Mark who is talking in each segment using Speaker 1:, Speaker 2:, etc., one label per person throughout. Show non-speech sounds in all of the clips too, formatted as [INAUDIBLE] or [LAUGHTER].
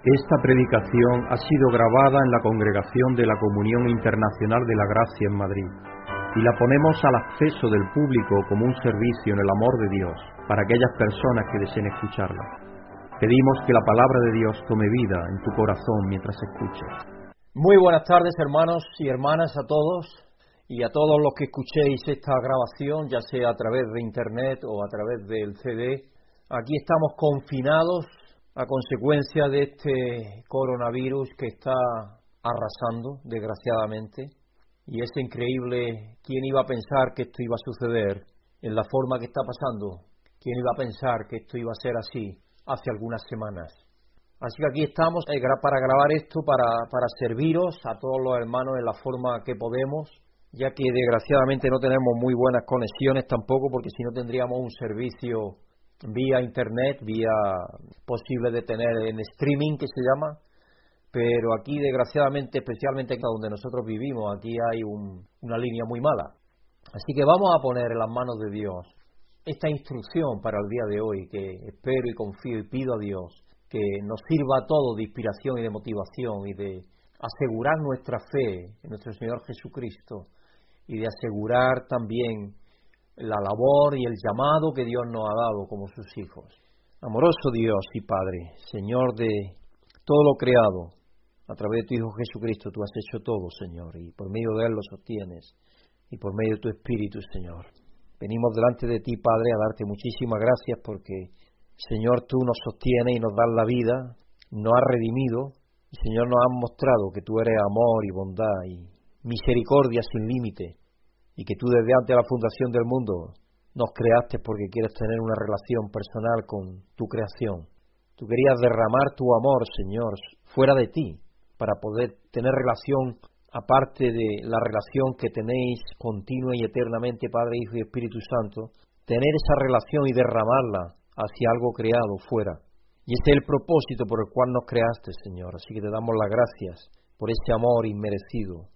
Speaker 1: Esta predicación ha sido grabada en la congregación de la Comunión Internacional de la Gracia en Madrid y la ponemos al acceso del público como un servicio en el amor de Dios para aquellas personas que deseen escucharla. Pedimos que la palabra de Dios tome vida en tu corazón mientras escuches.
Speaker 2: Muy buenas tardes hermanos y hermanas a todos y a todos los que escuchéis esta grabación, ya sea a través de internet o a través del CD. Aquí estamos confinados a consecuencia de este coronavirus que está arrasando, desgraciadamente. Y es increíble quién iba a pensar que esto iba a suceder en la forma que está pasando. ¿Quién iba a pensar que esto iba a ser así hace algunas semanas? Así que aquí estamos eh, para grabar esto, para, para serviros a todos los hermanos en la forma que podemos, ya que desgraciadamente no tenemos muy buenas conexiones tampoco, porque si no tendríamos un servicio vía internet, vía posible de tener en streaming que se llama, pero aquí desgraciadamente, especialmente donde nosotros vivimos, aquí hay una línea muy mala. Así que vamos a poner en las manos de Dios esta instrucción para el día de hoy, que espero y confío y pido a Dios que nos sirva a todos de inspiración y de motivación y de asegurar nuestra fe en nuestro Señor Jesucristo y de asegurar también la labor y el llamado que Dios nos ha dado como sus hijos. Amoroso Dios y Padre, Señor de todo lo creado, a través de tu Hijo Jesucristo tú has hecho todo, Señor, y por medio de Él lo sostienes, y por medio de tu Espíritu, Señor. Venimos delante de ti, Padre, a darte muchísimas gracias porque, Señor, tú nos sostienes y nos das la vida, nos has redimido, y Señor, nos has mostrado que tú eres amor y bondad y misericordia sin límite, y que tú desde antes de la fundación del mundo nos creaste porque quieres tener una relación personal con tu creación. Tú querías derramar tu amor, Señor, fuera de ti, para poder tener relación aparte de la relación que tenéis continua y eternamente, Padre, Hijo y Espíritu Santo, tener esa relación y derramarla hacia algo creado fuera. Y ese es el propósito por el cual nos creaste, Señor. Así que te damos las gracias por ese amor inmerecido,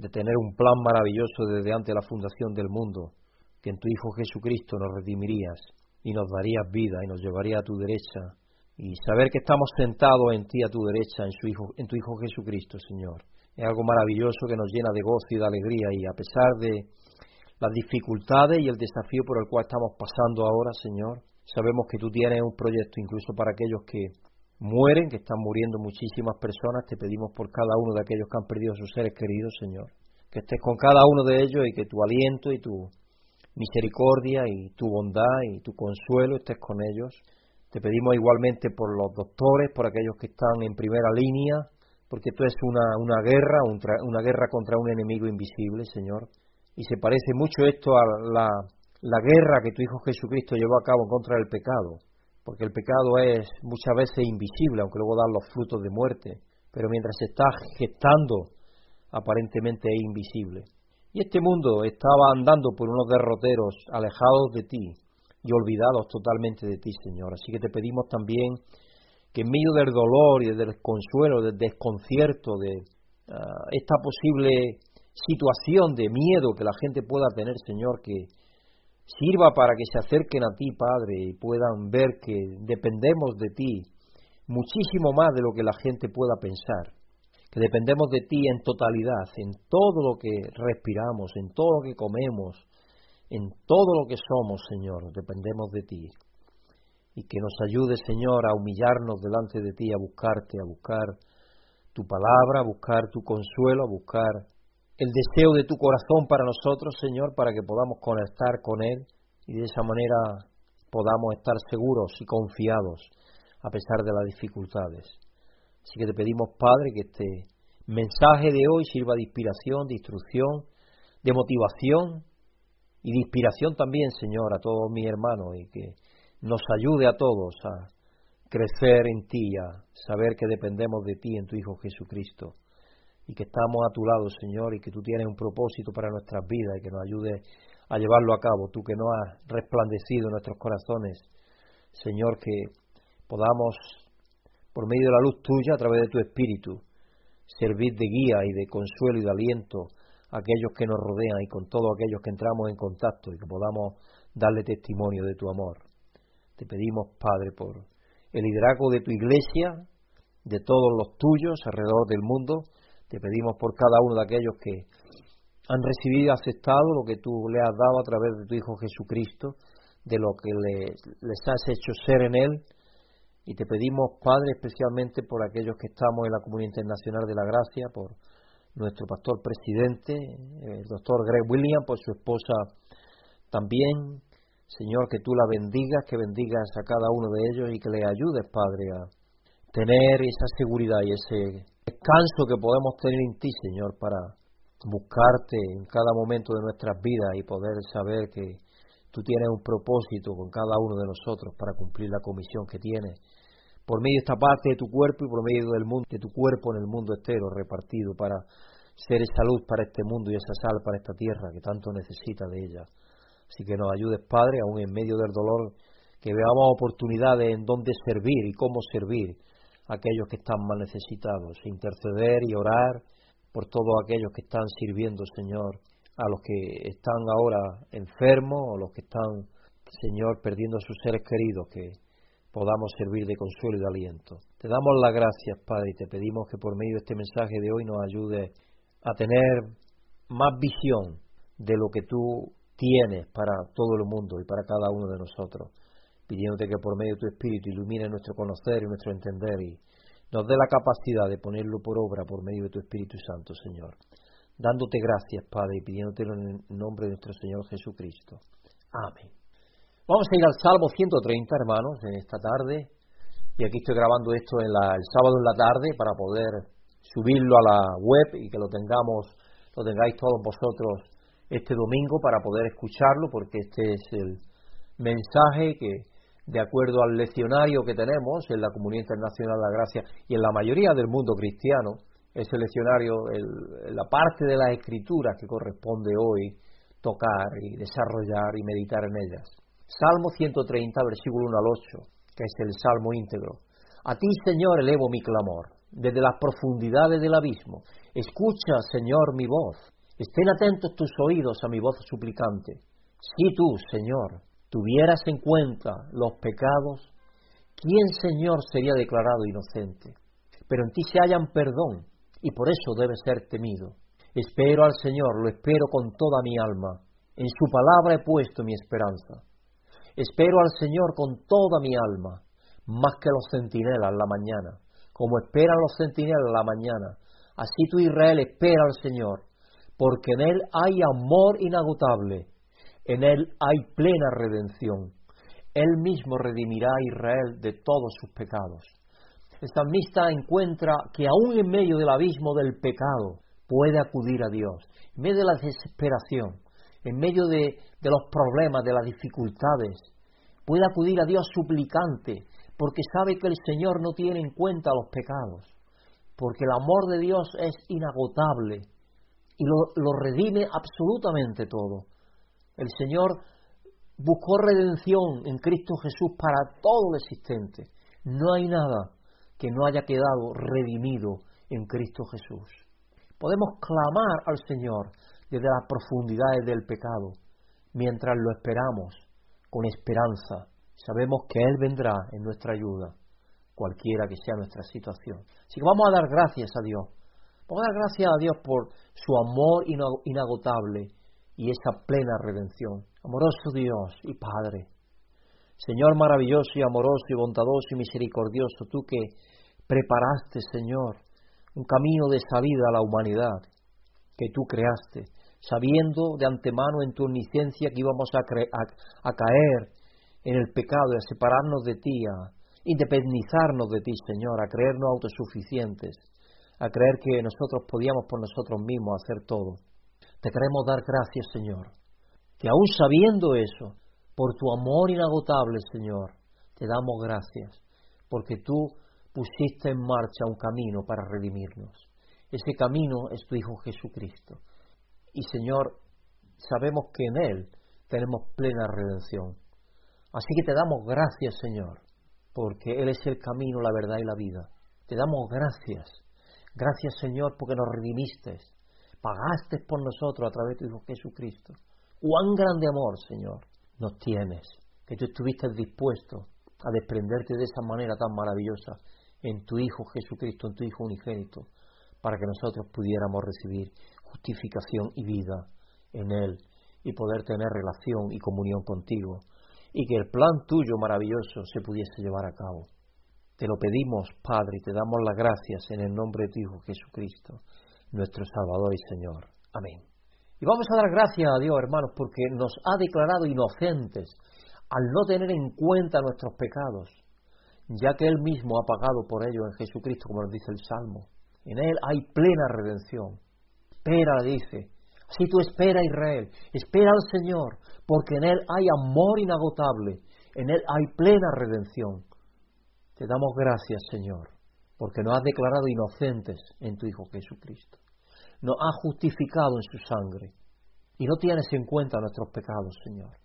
Speaker 2: de tener un plan maravilloso desde antes de la fundación del mundo, que en tu Hijo Jesucristo nos redimirías y nos darías vida y nos llevaría a tu derecha, y saber que estamos sentados en ti a tu derecha, en, su hijo, en tu Hijo Jesucristo, Señor. Es algo maravilloso que nos llena de gozo y de alegría, y a pesar de las dificultades y el desafío por el cual estamos pasando ahora, Señor, sabemos que tú tienes un proyecto incluso para aquellos que mueren, que están muriendo muchísimas personas. Te pedimos por cada uno de aquellos que han perdido sus seres queridos, Señor. Que estés con cada uno de ellos y que tu aliento y tu misericordia y tu bondad y tu consuelo estés con ellos. Te pedimos igualmente por los doctores, por aquellos que están en primera línea, porque esto es una, una guerra, una guerra contra un enemigo invisible, Señor. Y se parece mucho esto a la, la guerra que tu Hijo Jesucristo llevó a cabo contra del pecado porque el pecado es muchas veces invisible, aunque luego da los frutos de muerte, pero mientras se está gestando, aparentemente es invisible. Y este mundo estaba andando por unos derroteros alejados de ti y olvidados totalmente de ti, Señor. Así que te pedimos también que en medio del dolor y del desconsuelo, del desconcierto, de ah, esta posible situación de miedo que la gente pueda tener, Señor, que sirva para que se acerquen a ti, Padre, y puedan ver que dependemos de ti muchísimo más de lo que la gente pueda pensar, que dependemos de ti en totalidad, en todo lo que respiramos, en todo lo que comemos, en todo lo que somos, Señor, dependemos de ti. Y que nos ayude, Señor, a humillarnos delante de ti, a buscarte, a buscar tu palabra, a buscar tu consuelo, a buscar el deseo de tu corazón para nosotros, Señor, para que podamos conectar con Él y de esa manera podamos estar seguros y confiados a pesar de las dificultades. Así que te pedimos, Padre, que este mensaje de hoy sirva de inspiración, de instrucción, de motivación y de inspiración también, Señor, a todos mis hermanos y que nos ayude a todos a crecer en ti, a saber que dependemos de ti en tu Hijo Jesucristo y que estamos a tu lado, Señor, y que tú tienes un propósito para nuestras vidas y que nos ayude a llevarlo a cabo. Tú que no has resplandecido nuestros corazones, Señor, que podamos, por medio de la luz tuya, a través de tu Espíritu, servir de guía y de consuelo y de aliento a aquellos que nos rodean y con todos aquellos que entramos en contacto y que podamos darle testimonio de tu amor. Te pedimos, Padre, por el liderazgo de tu iglesia, de todos los tuyos alrededor del mundo. Te pedimos por cada uno de aquellos que han recibido y aceptado lo que tú le has dado a través de tu Hijo Jesucristo, de lo que les has hecho ser en Él. Y te pedimos, Padre, especialmente por aquellos que estamos en la Comunidad Internacional de la Gracia, por nuestro pastor presidente, el doctor Greg William, por su esposa también. Señor, que tú la bendigas, que bendigas a cada uno de ellos y que le ayudes, Padre, a tener esa seguridad y ese descanso que podemos tener en ti, Señor, para buscarte en cada momento de nuestras vidas y poder saber que tú tienes un propósito con cada uno de nosotros para cumplir la comisión que tienes por medio de esta parte de tu cuerpo y por medio del mundo de tu cuerpo en el mundo entero repartido para ser esa luz para este mundo y esa sal para esta tierra que tanto necesita de ella. Así que nos ayudes, Padre, aún en medio del dolor, que veamos oportunidades en donde servir y cómo servir aquellos que están más necesitados, interceder y orar por todos aquellos que están sirviendo, Señor, a los que están ahora enfermos o los que están, Señor, perdiendo a sus seres queridos, que podamos servir de consuelo y de aliento. Te damos las gracias, Padre, y te pedimos que por medio de este mensaje de hoy nos ayude a tener más visión de lo que tú tienes para todo el mundo y para cada uno de nosotros, pidiéndote que por medio de tu Espíritu ilumine nuestro conocer y nuestro entender y nos dé la capacidad de ponerlo por obra por medio de tu Espíritu Santo, Señor. Dándote gracias, Padre, y pidiéndotelo en el nombre de nuestro Señor Jesucristo. Amén. Vamos a ir al Salmo 130, hermanos, en esta tarde. Y aquí estoy grabando esto en el sábado en la tarde para poder subirlo a la web y que lo tengamos, lo tengáis todos vosotros este domingo para poder escucharlo, porque este es el mensaje que de acuerdo al leccionario que tenemos en la Comunidad Internacional de la Gracia y en la mayoría del mundo cristiano, ese leccionario, la parte de las escrituras que corresponde hoy tocar y desarrollar y meditar en ellas. Salmo 130, versículo 1 al 8, que es el Salmo íntegro. A ti, Señor, elevo mi clamor, desde las profundidades del abismo. Escucha, Señor, mi voz. Estén atentos tus oídos a mi voz suplicante. Si tú, Señor, tuvieras en cuenta los pecados, ¿quién, Señor, sería declarado inocente? Pero en ti se hallan perdón, y por eso debe ser temido. Espero al Señor, lo espero con toda mi alma. En su palabra he puesto mi esperanza. Espero al Señor con toda mi alma, más que los centinelas la mañana, como esperan los centinelas la mañana. Así tu Israel espera al Señor, porque en Él hay amor inagotable en Él hay plena redención. Él mismo redimirá a Israel de todos sus pecados. El salmista encuentra que aún en medio del abismo del pecado puede acudir a Dios, en medio de la desesperación, en medio de, de los problemas, de las dificultades, puede acudir a Dios suplicante, porque sabe que el Señor no tiene en cuenta los pecados, porque el amor de Dios es inagotable y lo, lo redime absolutamente todo. El Señor buscó redención en Cristo Jesús para todo lo existente. No hay nada que no haya quedado redimido en Cristo Jesús. Podemos clamar al Señor desde las profundidades del pecado, mientras lo esperamos con esperanza. Sabemos que Él vendrá en nuestra ayuda, cualquiera que sea nuestra situación. Así que vamos a dar gracias a Dios. Vamos a dar gracias a Dios por su amor inagotable y esa plena redención. Amoroso Dios y Padre, Señor maravilloso y amoroso y bondadoso y misericordioso, tú que preparaste, Señor, un camino de salida a la humanidad que tú creaste, sabiendo de antemano en tu omnisciencia que íbamos a, a caer en el pecado y a separarnos de ti, a independizarnos de ti, Señor, a creernos autosuficientes, a creer que nosotros podíamos por nosotros mismos hacer todo. Te queremos dar gracias, Señor, que aún sabiendo eso, por tu amor inagotable, Señor, te damos gracias, porque tú pusiste en marcha un camino para redimirnos. Ese camino es tu Hijo Jesucristo. Y Señor, sabemos que en Él tenemos plena redención. Así que te damos gracias, Señor, porque Él es el camino, la verdad y la vida. Te damos gracias. Gracias, Señor, porque nos redimiste pagaste por nosotros a través de tu Hijo Jesucristo. Cuán grande amor, Señor, nos tienes, que tú estuviste dispuesto a desprenderte de esa manera tan maravillosa en tu Hijo Jesucristo, en tu Hijo unigénito, para que nosotros pudiéramos recibir justificación y vida en Él y poder tener relación y comunión contigo y que el plan tuyo maravilloso se pudiese llevar a cabo. Te lo pedimos, Padre, y te damos las gracias en el nombre de tu Hijo Jesucristo, nuestro Salvador y Señor. Amén. Y vamos a dar gracias a Dios, hermanos, porque nos ha declarado inocentes al no tener en cuenta nuestros pecados, ya que Él mismo ha pagado por ellos en Jesucristo, como nos dice el Salmo. En Él hay plena redención. Espera, dice. Así tú espera, Israel. Espera al Señor, porque en Él hay amor inagotable. En Él hay plena redención. Te damos gracias, Señor, porque nos has declarado inocentes en tu Hijo Jesucristo. Nos has justificado en su sangre. Y no tienes en cuenta nuestros pecados, Señor,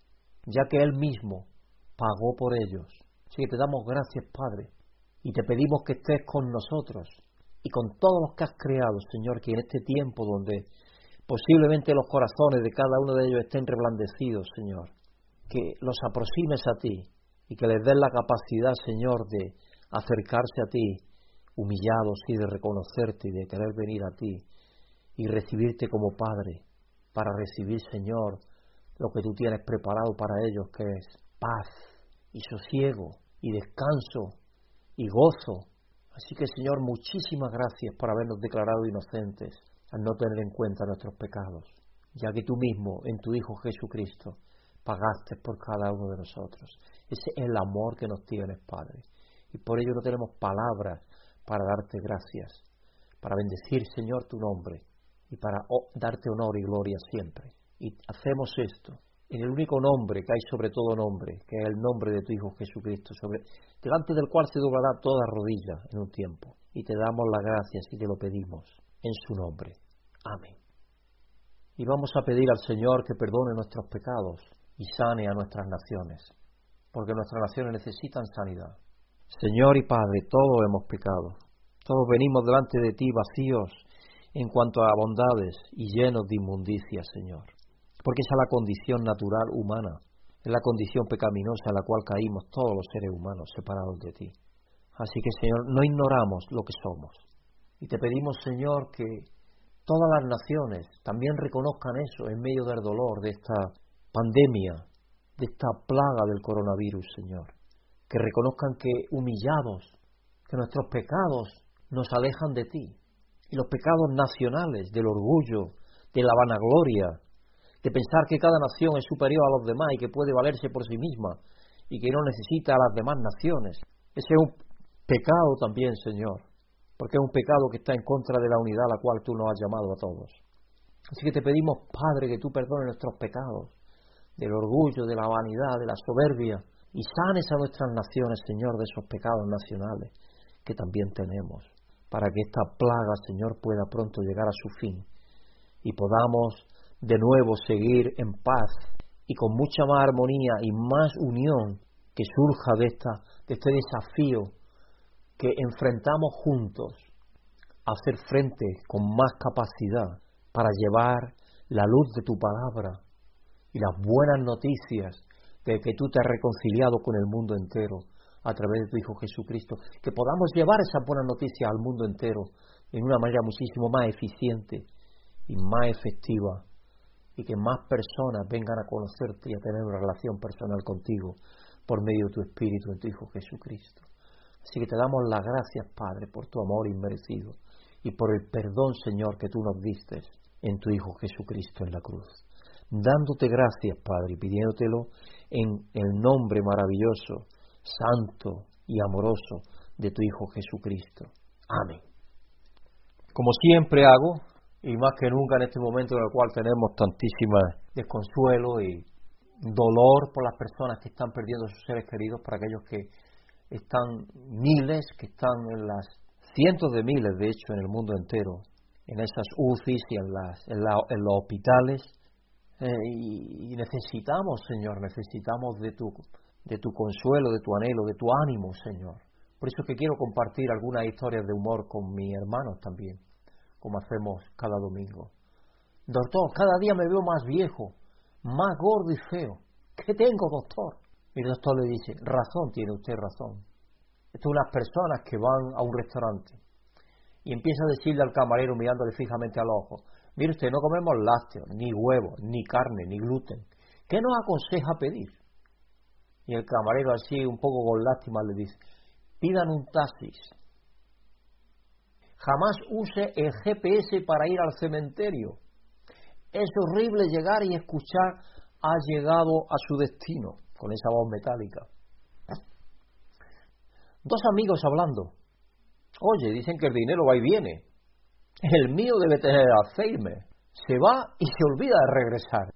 Speaker 2: ya que Él mismo pagó por ellos. Así que te damos gracias, Padre, y te pedimos que estés con nosotros y con todos los que has creado, Señor, que en este tiempo donde posiblemente los corazones de cada uno de ellos estén reblandecidos, Señor, que los aproximes a ti y que les des la capacidad, Señor, de acercarse a ti humillados y de reconocerte y de querer venir a ti y recibirte como Padre para recibir, Señor, lo que tú tienes preparado para ellos, que es paz y sosiego y descanso y gozo Así que Señor, muchísimas gracias por habernos declarado inocentes al no tener en cuenta nuestros pecados, ya que tú mismo, en tu Hijo Jesucristo, pagaste por cada uno de nosotros. Ese es el amor que nos tienes, Padre. Y por ello no tenemos palabras para darte gracias, para bendecir, Señor, tu nombre y para darte honor y gloria siempre. Y hacemos esto en el único nombre que hay sobre todo nombre, que es el nombre de tu Hijo Jesucristo, delante del cual se doblará toda rodilla en un tiempo. Y te damos las gracias y te lo pedimos en su nombre. Amén. Y vamos a pedir al Señor que perdone nuestros pecados y sane a nuestras naciones, porque nuestras naciones necesitan sanidad. Señor y Padre, todos hemos pecado, todos venimos delante de ti vacíos en cuanto a bondades y llenos de inmundicia, Señor porque esa es la condición natural humana, es la condición pecaminosa en la cual caímos todos los seres humanos separados de ti. Así que, Señor, no ignoramos lo que somos. Y te pedimos, Señor, que todas las naciones también reconozcan eso en medio del dolor de esta pandemia, de esta plaga del coronavirus, Señor. Que reconozcan que humillados, que nuestros pecados nos alejan de ti. Y los pecados nacionales, del orgullo, de la vanagloria, de pensar que cada nación es superior a los demás y que puede valerse por sí misma y que no necesita a las demás naciones. Ese es un pecado también, Señor, porque es un pecado que está en contra de la unidad a la cual tú nos has llamado a todos. Así que te pedimos, Padre, que tú perdones nuestros pecados, del orgullo, de la vanidad, de la soberbia, y sanes a nuestras naciones, Señor, de esos pecados nacionales que también tenemos, para que esta plaga, Señor, pueda pronto llegar a su fin y podamos de nuevo seguir en paz y con mucha más armonía y más unión que surja de, esta, de este desafío que enfrentamos juntos hacer frente con más capacidad para llevar la luz de tu palabra y las buenas noticias de que tú te has reconciliado con el mundo entero a través de tu Hijo Jesucristo, que podamos llevar esa buena noticia al mundo entero en una manera muchísimo más eficiente y más efectiva y que más personas vengan a conocerte y a tener una relación personal contigo por medio de tu Espíritu en tu Hijo Jesucristo. Así que te damos las gracias, Padre, por tu amor inmerecido y por el perdón, Señor, que tú nos diste en tu Hijo Jesucristo en la cruz. Dándote gracias, Padre, y pidiéndotelo en el nombre maravilloso, santo y amoroso de tu Hijo Jesucristo. Amén. Como siempre hago, y más que nunca en este momento en el cual tenemos tantísima desconsuelo y dolor por las personas que están perdiendo sus seres queridos, para aquellos que están miles, que están en las cientos de miles, de hecho, en el mundo entero, en esas UCIs y en, las, en, los hospitales. Eh, y, necesitamos, Señor, necesitamos de tu, de tu consuelo, de tu anhelo, de tu ánimo, Señor. Por eso que quiero compartir algunas historias de humor con mis hermanos también como hacemos cada domingo. Doctor, cada día me veo más viejo, más gordo y feo. ¿Qué tengo, doctor? Y el doctor le dice, razón tiene usted razón. Esto unas personas que van a un restaurante y empieza a decirle al camarero mirándole fijamente al ojo, mire usted, no comemos lácteos, ni huevos, ni carne, ni gluten. ¿Qué nos aconseja pedir? Y el camarero así, un poco con lástima, le dice, pidan un taxis. Jamás use el GPS para ir al cementerio. Es horrible llegar y escuchar ha llegado a su destino con esa voz metálica. Dos amigos hablando. Oye, dicen que el dinero va y viene. El mío debe tener Alzheimer. Se va y se olvida de regresar.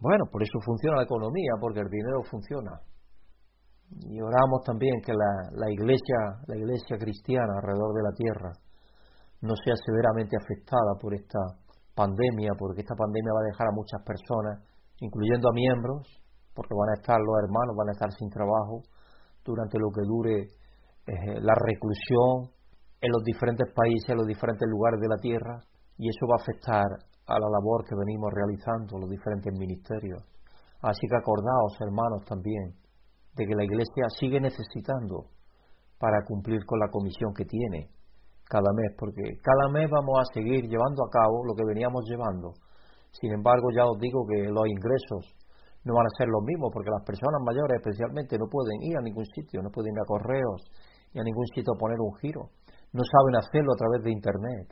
Speaker 2: Bueno, por eso funciona la economía, porque el dinero funciona. Y oramos también que la, la iglesia, la iglesia cristiana alrededor de la tierra, no sea severamente afectada por esta pandemia, porque esta pandemia va a dejar a muchas personas, incluyendo a miembros, porque van a estar los hermanos, van a estar sin trabajo durante lo que dure eh, la reclusión en los diferentes países, en los diferentes lugares de la tierra, y eso va a afectar a la labor que venimos realizando los diferentes ministerios. Así que acordaos, hermanos, también, de que la Iglesia sigue necesitando para cumplir con la comisión que tiene cada mes, porque cada mes vamos a seguir llevando a cabo lo que veníamos llevando. Sin embargo, ya os digo que los ingresos no van a ser los mismos, porque las personas mayores especialmente no pueden ir a ningún sitio, no pueden ir a correos ni a ningún sitio a poner un giro, no saben hacerlo a través de Internet.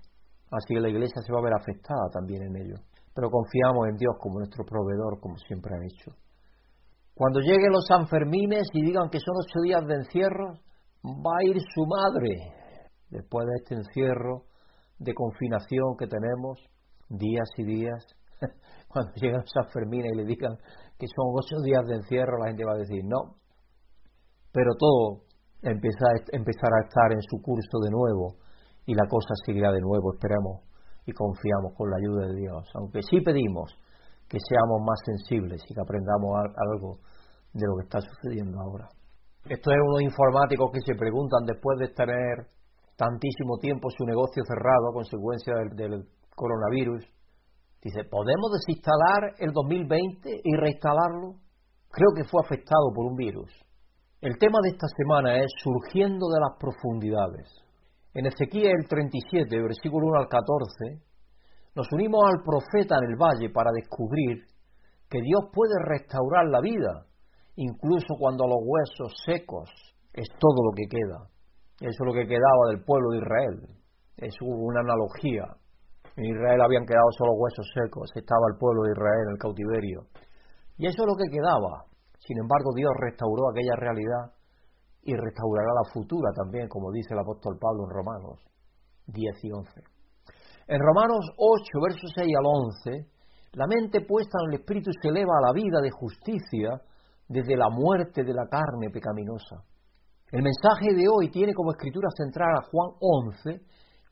Speaker 2: Así que la iglesia se va a ver afectada también en ello. Pero confiamos en Dios como nuestro proveedor, como siempre ha hecho. Cuando lleguen los Sanfermines y digan que son ocho días de encierro, va a ir su madre después de este encierro de confinación que tenemos, días y días, [LAUGHS] cuando lleguen los Sanfermines y le digan que son ocho días de encierro, la gente va a decir no. Pero todo empezará a estar en su curso de nuevo y la cosa seguirá de nuevo, esperamos y confiamos con la ayuda de Dios. Aunque sí pedimos que seamos más sensibles y que aprendamos algo de lo que está sucediendo ahora. Esto es unos informáticos que se preguntan después de tener tantísimo tiempo su negocio cerrado a consecuencia del, coronavirus. Dice, ¿podemos desinstalar el 2020 y reinstalarlo? Creo que fue afectado por un virus. El tema de esta semana es surgiendo de las profundidades. En Ezequiel 37, versículo 1 al 14, nos unimos al profeta en el valle para descubrir que Dios puede restaurar la vida, incluso cuando los huesos secos es todo lo que queda. Eso es lo que quedaba del pueblo de Israel. Es una analogía. En Israel habían quedado solo huesos secos, estaba el pueblo de Israel en el cautiverio. Y eso es lo que quedaba. Sin embargo, Dios restauró aquella realidad y restaurará la futura también, como dice el apóstol Pablo en Romanos 10 y 11. En Romanos 8, versos 6 al 11, la mente puesta en el Espíritu se eleva a la vida de justicia desde la muerte de la carne pecaminosa. El mensaje de hoy tiene como escritura central a Juan 11,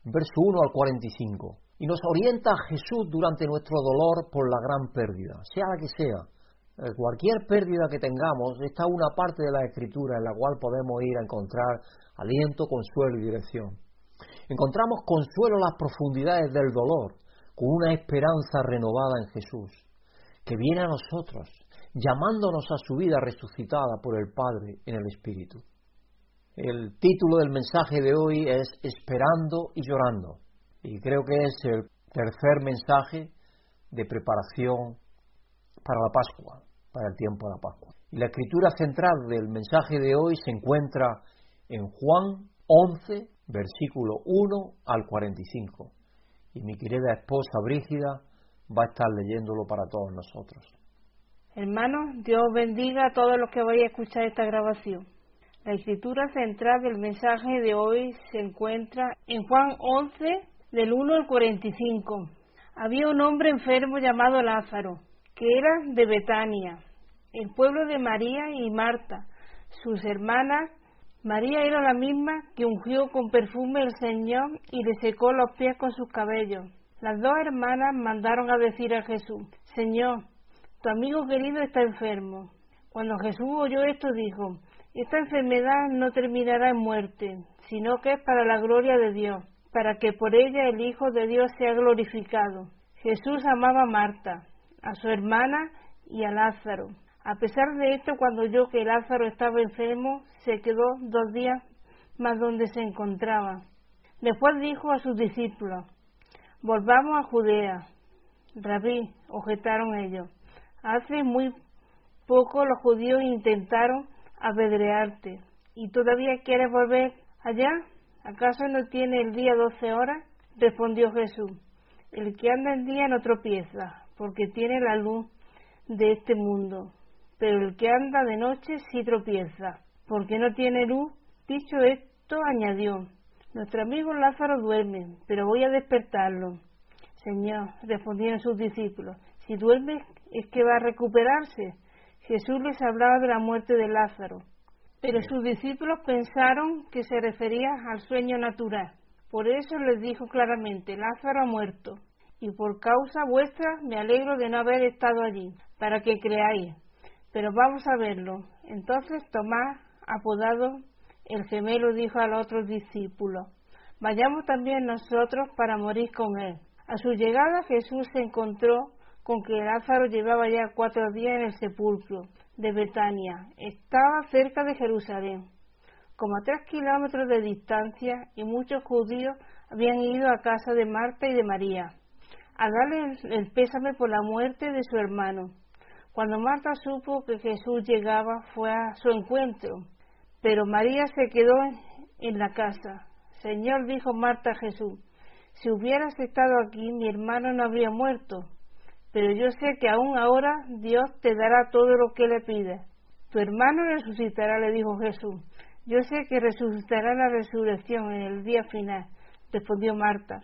Speaker 2: verso 1 al 45, y nos orienta a Jesús durante nuestro dolor por la gran pérdida, sea la que sea, cualquier pérdida que tengamos, está una parte de la escritura en la cual podemos ir a encontrar aliento, consuelo y dirección. Encontramos consuelo en las profundidades del dolor, con una esperanza renovada en Jesús, que viene a nosotros, llamándonos a su vida resucitada por el Padre en el Espíritu. El título del mensaje de hoy es Esperando y llorando, y creo que es el tercer mensaje de preparación para la Pascua, para el tiempo de la Pascua. Y la escritura central del mensaje de hoy se encuentra en Juan 11, versículo 1 al 45. Y mi querida esposa Brígida va a estar leyéndolo para todos nosotros.
Speaker 3: Hermanos, Dios bendiga a todos los que vayan a escuchar esta grabación. La escritura central del mensaje de hoy se encuentra en Juan 11, del 1 al 45. Había un hombre enfermo llamado Lázaro que era de Betania, el pueblo de María y Marta, sus hermanas. María era la misma que ungió con perfume el Señor y le secó los pies con sus cabellos. Las dos hermanas mandaron a decir a Jesús, Señor, tu amigo querido está enfermo. Cuando Jesús oyó esto dijo, esta enfermedad no terminará en muerte, sino que es para la gloria de Dios, para que por ella el Hijo de Dios sea glorificado. Jesús amaba a Marta, a su hermana y a Lázaro. A pesar de esto, cuando oyó que Lázaro estaba enfermo, se quedó dos días más donde se encontraba. Después dijo a sus discípulos, volvamos a Judea. Rabí, objetaron ellos, hace muy poco los judíos intentaron apedrearte y todavía quieres volver allá. ¿Acaso no tiene el día doce horas? Respondió Jesús. El que anda en día no tropieza, porque tiene la luz de este mundo. Pero el que anda de noche sí tropieza, porque no tiene luz. Dicho esto, añadió, nuestro amigo Lázaro duerme, pero voy a despertarlo. Señor, respondieron sus discípulos, si duerme es que va a recuperarse. Jesús les hablaba de la muerte de Lázaro, pero sus discípulos pensaron que se refería al sueño natural. Por eso les dijo claramente, Lázaro ha muerto, y por causa vuestra me alegro de no haber estado allí, para que creáis. Pero vamos a verlo. Entonces Tomás, apodado el gemelo, dijo al otro discípulo, vayamos también nosotros para morir con él. A su llegada Jesús se encontró con que Lázaro llevaba ya cuatro días en el sepulcro de Betania. Estaba cerca de Jerusalén, como a tres kilómetros de distancia, y muchos judíos habían ido a casa de Marta y de María a darle el, pésame por la muerte de su hermano. Cuando Marta supo que Jesús llegaba, fue a su encuentro, pero María se quedó en la casa. Señor, dijo Marta a Jesús, si hubieras estado aquí, mi hermano no habría muerto. Pero yo sé que aún ahora Dios te dará todo lo que le pide. Tu hermano resucitará, le dijo Jesús. Yo sé que resucitará la resurrección en el día final, respondió Marta.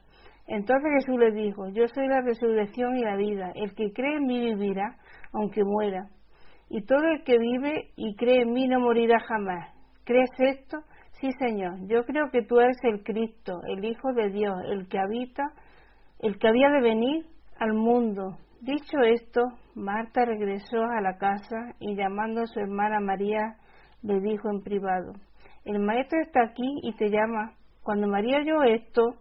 Speaker 3: Entonces Jesús le dijo, yo soy la resurrección y la vida. El que cree en mí vivirá, aunque muera. Y todo el que vive y cree en mí no morirá jamás. ¿Crees esto? Sí, Señor. Yo creo que tú eres el Cristo, el Hijo de Dios, el que habita, el que había de venir al mundo. Dicho esto, Marta regresó a la casa y llamando a su hermana María, le dijo en privado, el maestro está aquí y te llama. Cuando María oyó esto,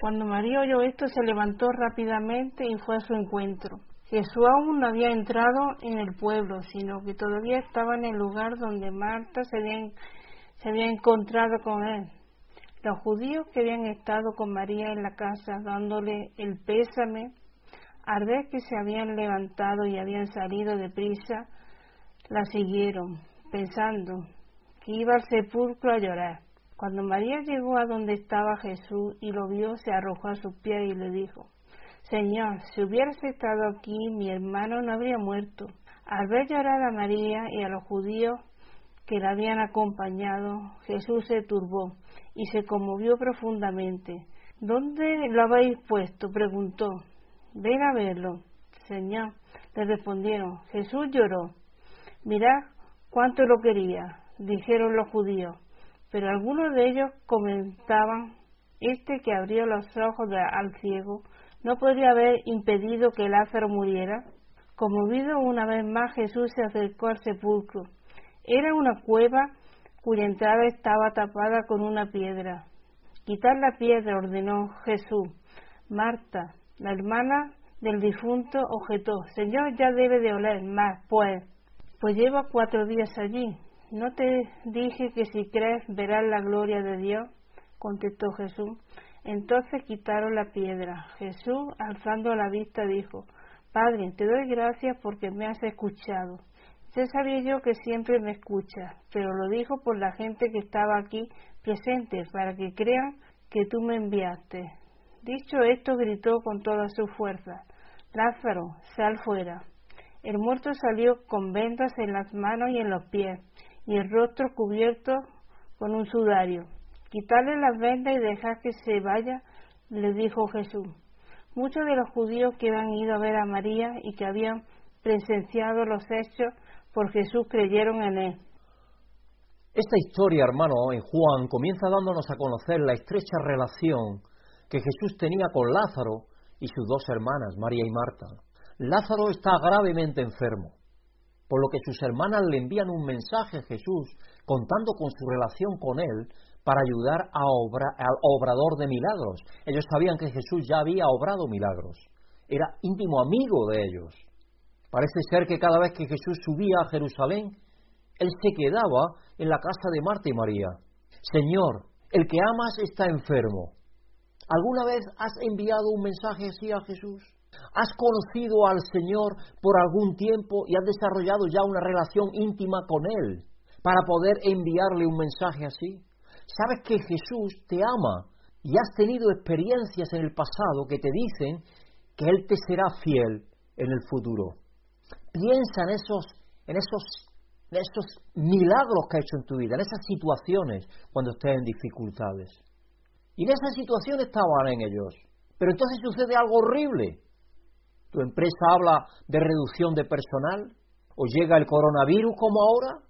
Speaker 3: cuando María oyó esto, se levantó rápidamente y fue a su encuentro. Jesús aún no había entrado en el pueblo, sino que todavía estaba en el lugar donde Marta se había, encontrado con él. Los judíos que habían estado con María en la casa dándole el pésame al ver que se habían levantado y habían salido de prisa, la siguieron, pensando que iba al sepulcro a llorar. Cuando María llegó a donde estaba Jesús y lo vio, se arrojó a sus pies y le dijo, Señor, si hubieras estado aquí, mi hermano no habría muerto. Al ver llorar a María y a los judíos que la habían acompañado, Jesús se turbó y se conmovió profundamente. ¿Dónde lo habéis puesto? preguntó. Ven a verlo. Señor, le respondieron. Jesús lloró. Mirad cuánto lo quería, dijeron los judíos. Pero algunos de ellos comentaban, este que abrió los ojos al ciego, ¿no podría haber impedido que Lázaro muriera? Conmovido una vez más, Jesús se acercó al sepulcro. Era una cueva cuya entrada estaba tapada con una piedra. Quitar la piedra, ordenó Jesús. Marta, la hermana del difunto objetó, Señor, ya debe de oler más, pues, pues lleva cuatro días allí. ¿No te dije que si crees verás la gloria de Dios? contestó Jesús. Entonces quitaron la piedra. Jesús, alzando la vista, dijo, Padre, te doy gracias porque me has escuchado. Ya sabía yo que siempre me escuchas, pero lo dijo por la gente que estaba aquí presente, para que crean que tú me enviaste. Dicho esto, gritó con toda su fuerza, Lázaro, sal fuera. El muerto salió con vendas en las manos y en los pies, y el rostro cubierto con un sudario. Quitarle las vendas y dejar que se vaya, le dijo Jesús. Muchos de los judíos que habían ido a ver a María y que habían presenciado los hechos por Jesús creyeron en él.
Speaker 2: Esta historia, hermano, en Juan comienza dándonos a conocer la estrecha relación que Jesús tenía con Lázaro y sus dos hermanas, María y Marta. Lázaro está gravemente enfermo, por lo que sus hermanas le envían un mensaje a Jesús contando con su relación con él para ayudar al obrador de milagros. Ellos sabían que Jesús ya había obrado milagros, era íntimo amigo de ellos. Parece ser que cada vez que Jesús subía a Jerusalén, él se quedaba en la casa de Marta y María. Señor, el que amas está enfermo. ¿Alguna vez has enviado un mensaje así a Jesús? ¿Has conocido al Señor por algún tiempo y has desarrollado ya una relación íntima con Él para poder enviarle un mensaje así? Sabes que Jesús te ama y has tenido experiencias en el pasado que te dicen que Él te será fiel en el futuro. Piensa en esos, en esos, en esos milagros que ha hecho en tu vida, en esas situaciones cuando estés en dificultades. Y en esas situaciones estaban en ellos. Pero entonces sucede algo horrible. Tu empresa habla de reducción de personal, o llega el coronavirus como ahora,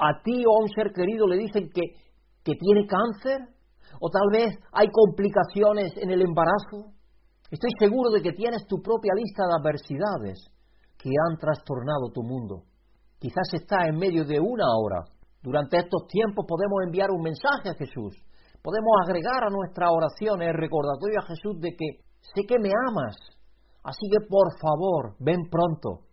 Speaker 2: a ti o a un ser querido le dicen que, que tiene cáncer, o tal vez hay complicaciones en el embarazo. Estoy seguro de que tienes tu propia lista de adversidades que han trastornado tu mundo. Quizás está en medio de una hora. Durante estos tiempos podemos enviar un mensaje a Jesús. Podemos agregar a nuestra oración el recordatorio a Jesús de que sé que me amas, así que por favor, ven pronto.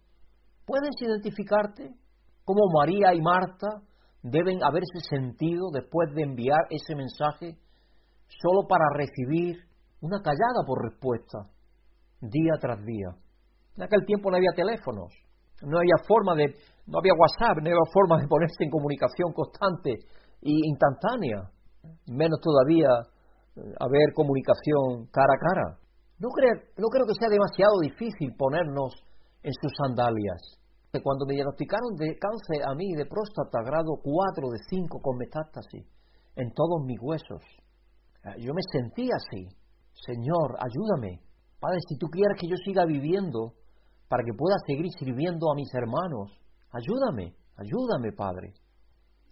Speaker 2: ¿Puedes identificarte? como María y Marta deben haberse sentido después de enviar ese mensaje solo para recibir una callada por respuesta, día tras día. En aquel tiempo no había teléfonos, no había forma de, no había WhatsApp, no había forma de ponerse en comunicación constante e instantánea, menos todavía eh, haber comunicación cara a cara. No creo, no creo que sea demasiado difícil ponernos en sus sandalias cuando me diagnosticaron de cáncer a mí de próstata grado 4 de 5 con metástasis en todos mis huesos, eh, yo me sentía así. Señor, ayúdame. Padre, si tú quieres que yo siga viviendo para que pueda seguir sirviendo a mis hermanos, ayúdame, ayúdame, Padre.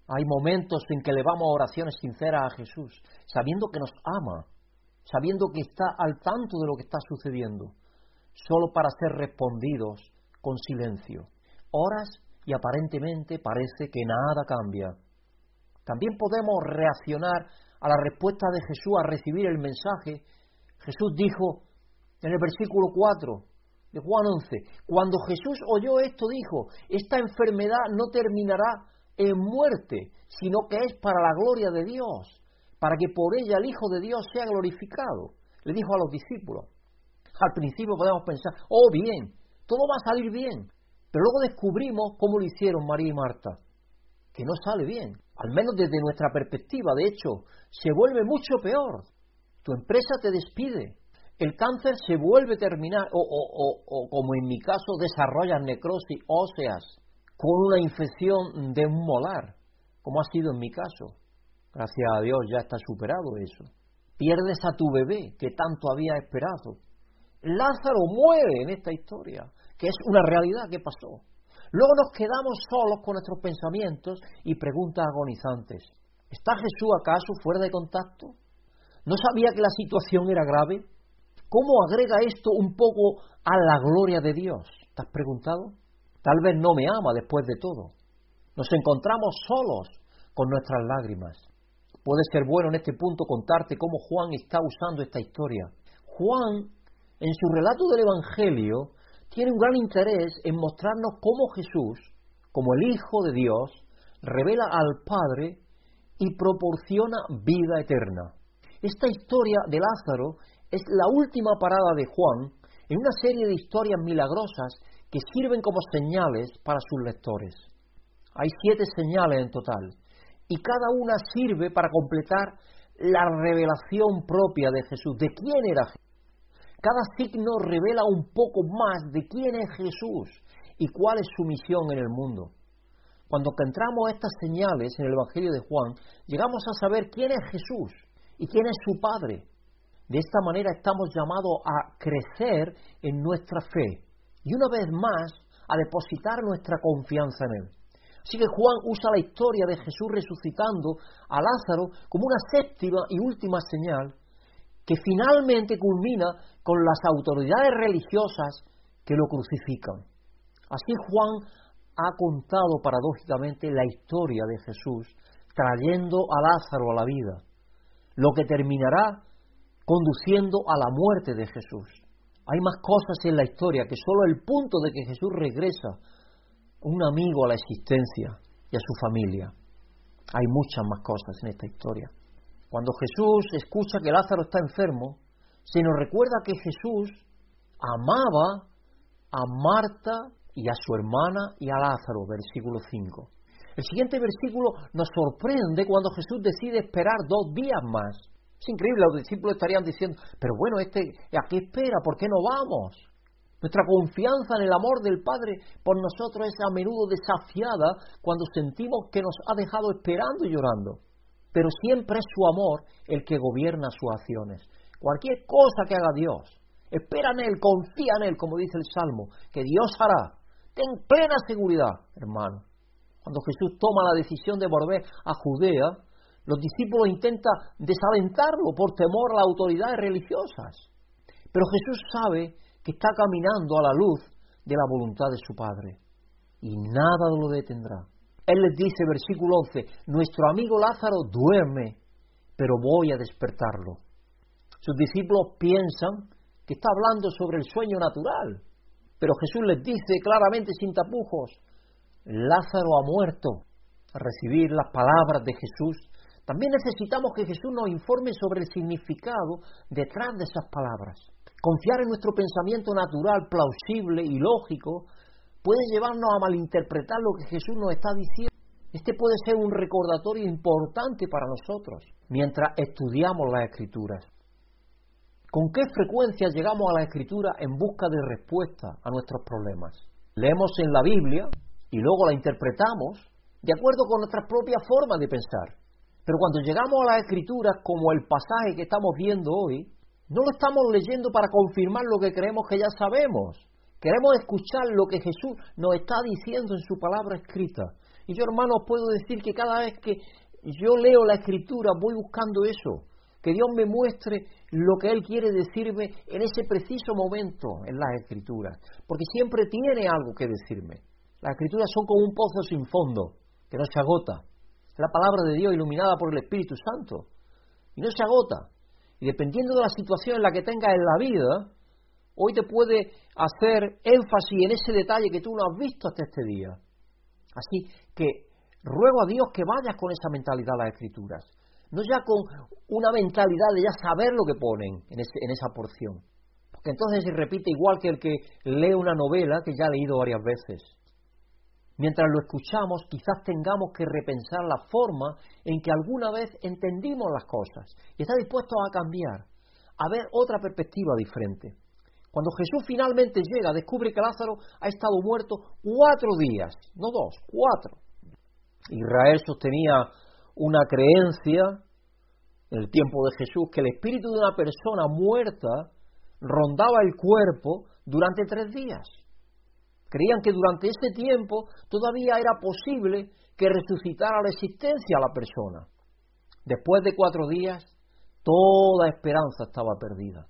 Speaker 2: Hay momentos en que elevamos oraciones sinceras a Jesús, sabiendo que nos ama, sabiendo que está al tanto de lo que está sucediendo, solo para ser respondidos con silencio horas y aparentemente parece que nada cambia. También podemos reaccionar a la respuesta de Jesús a recibir el mensaje. Jesús dijo en el versículo 4 de Juan 11, cuando Jesús oyó esto dijo, esta enfermedad no terminará en muerte, sino que es para la gloria de Dios, para que por ella el Hijo de Dios sea glorificado. Le dijo a los discípulos. Al principio podemos pensar, oh bien, todo va a salir bien, pero luego descubrimos cómo lo hicieron María y Marta, que no sale bien, al menos desde nuestra perspectiva. De hecho, se vuelve mucho peor. Tu empresa te despide, el cáncer se vuelve terminal, o, o, o, como en mi caso, desarrollas necrosis óseas con una infección de un molar, como ha sido en mi caso. Gracias a Dios ya está superado eso. Pierdes a tu bebé que tanto había esperado. Lázaro muere en esta historia que es una realidad que pasó. Luego nos quedamos solos con nuestros pensamientos y preguntas agonizantes. ¿Está Jesús acaso fuera de contacto? ¿No sabía que la situación era grave? ¿Cómo agrega esto un poco a la gloria de Dios? ¿Te has preguntado? Tal vez no me ama después de todo. Nos encontramos solos con nuestras lágrimas. Puede ser bueno en este punto contarte cómo Juan está usando esta historia. Juan, en su relato del Evangelio, tiene un gran interés en mostrarnos cómo Jesús, como el Hijo de Dios, revela al Padre y proporciona vida eterna. Esta historia de Lázaro es la última parada de Juan en una serie de historias milagrosas que sirven como señales para sus lectores. Hay siete señales en total, y cada una sirve para completar la revelación propia de Jesús, de quién era Jesús. Cada signo revela un poco más de quién es Jesús y cuál es su misión en el mundo. Cuando entramos estas señales en el Evangelio de Juan, llegamos a saber quién es Jesús y quién es su Padre. De esta manera estamos llamados a crecer en nuestra fe y una vez más a depositar nuestra confianza en Él. Así que Juan usa la historia de Jesús resucitando a Lázaro como una séptima y última señal que finalmente culmina con las autoridades religiosas que lo crucifican. Así Juan ha contado paradójicamente la historia de Jesús trayendo a Lázaro a la vida, lo que terminará conduciendo a la muerte de Jesús. Hay más cosas en la historia que solo el punto de que Jesús regresa un amigo a la existencia y a su familia. Hay muchas más cosas en esta historia. Cuando Jesús escucha que Lázaro está enfermo, se nos recuerda que Jesús amaba a Marta y a su hermana y a Lázaro, versículo 5. El siguiente versículo nos sorprende cuando Jesús decide esperar dos días más. Es increíble, los discípulos estarían diciendo, pero bueno, este, ¿a qué espera? ¿Por qué no vamos? Nuestra confianza en el amor del Padre por nosotros es a menudo desafiada cuando sentimos que nos ha dejado esperando y llorando. Pero siempre es su amor el que gobierna sus acciones. Cualquier cosa que haga Dios, espera en Él, confía en Él, como dice el Salmo, que Dios hará. Ten plena seguridad, hermano. Cuando Jesús toma la decisión de volver a Judea, los discípulos intentan desalentarlo por temor a las autoridades religiosas. Pero Jesús sabe que está caminando a la luz de la voluntad de su Padre y nada lo detendrá. Él les dice, versículo 11, nuestro amigo Lázaro duerme, pero voy a despertarlo. Sus discípulos piensan que está hablando sobre el sueño natural, pero Jesús les dice claramente sin tapujos, Lázaro ha muerto. A recibir las palabras de Jesús, también necesitamos que Jesús nos informe sobre el significado detrás de esas palabras. Confiar en nuestro pensamiento natural, plausible y lógico puede llevarnos a malinterpretar lo que Jesús nos está diciendo. Este puede ser un recordatorio importante para nosotros mientras estudiamos las escrituras. ¿Con qué frecuencia llegamos a la escritura en busca de respuesta a nuestros problemas? Leemos en la Biblia y luego la interpretamos de acuerdo con nuestra propia forma de pensar. Pero cuando llegamos a las escrituras, como el pasaje que estamos viendo hoy, no lo estamos leyendo para confirmar lo que creemos que ya sabemos. Queremos escuchar lo que Jesús nos está diciendo en su palabra escrita. Y yo, hermanos, puedo decir que cada vez que yo leo la escritura voy buscando eso, que Dios me muestre lo que Él quiere decirme en ese preciso momento en las escrituras, porque siempre tiene algo que decirme. Las escrituras son como un pozo sin fondo, que no se agota. Es la palabra de Dios iluminada por el Espíritu Santo. Y no se agota. Y dependiendo de la situación en la que tengas en la vida, hoy te puede hacer énfasis en ese detalle que tú no has visto hasta este día. Así que ruego a Dios que vayas con esa mentalidad a las escrituras. No ya con una mentalidad de ya saber lo que ponen en, esa porción. Porque entonces se repite igual que el que lee una novela que ya ha leído varias veces. Mientras lo escuchamos, quizás tengamos que repensar la forma en que alguna vez entendimos las cosas y está dispuesto a cambiar, a ver otra perspectiva diferente. Cuando Jesús finalmente llega, descubre que Lázaro ha estado muerto cuatro días, no dos, cuatro. Israel sostenía una creencia en el tiempo de Jesús que el espíritu de una persona muerta rondaba el cuerpo durante tres días. Creían que durante ese tiempo todavía era posible que resucitara la existencia a la persona. Después de cuatro días, toda esperanza estaba perdida.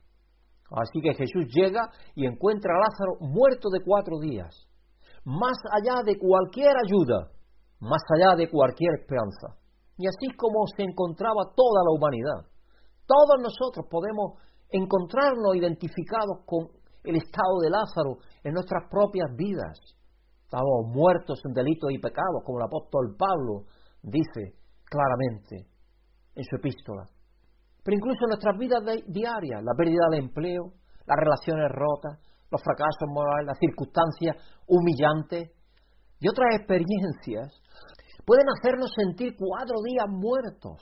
Speaker 2: Así que Jesús llega y encuentra a Lázaro muerto de cuatro días, más allá de cualquier ayuda, más allá de cualquier esperanza. Y así como se encontraba toda la humanidad. Todos nosotros podemos encontrarnos identificados con el estado de Lázaro en nuestras propias vidas. Estamos muertos en delitos y pecados, como el apóstol Pablo dice claramente en su epístola. Pero incluso en nuestras vidas diarias, la pérdida del empleo, las relaciones rotas, los fracasos morales, las circunstancias humillantes y otras experiencias pueden hacernos sentir cuatro días muertos,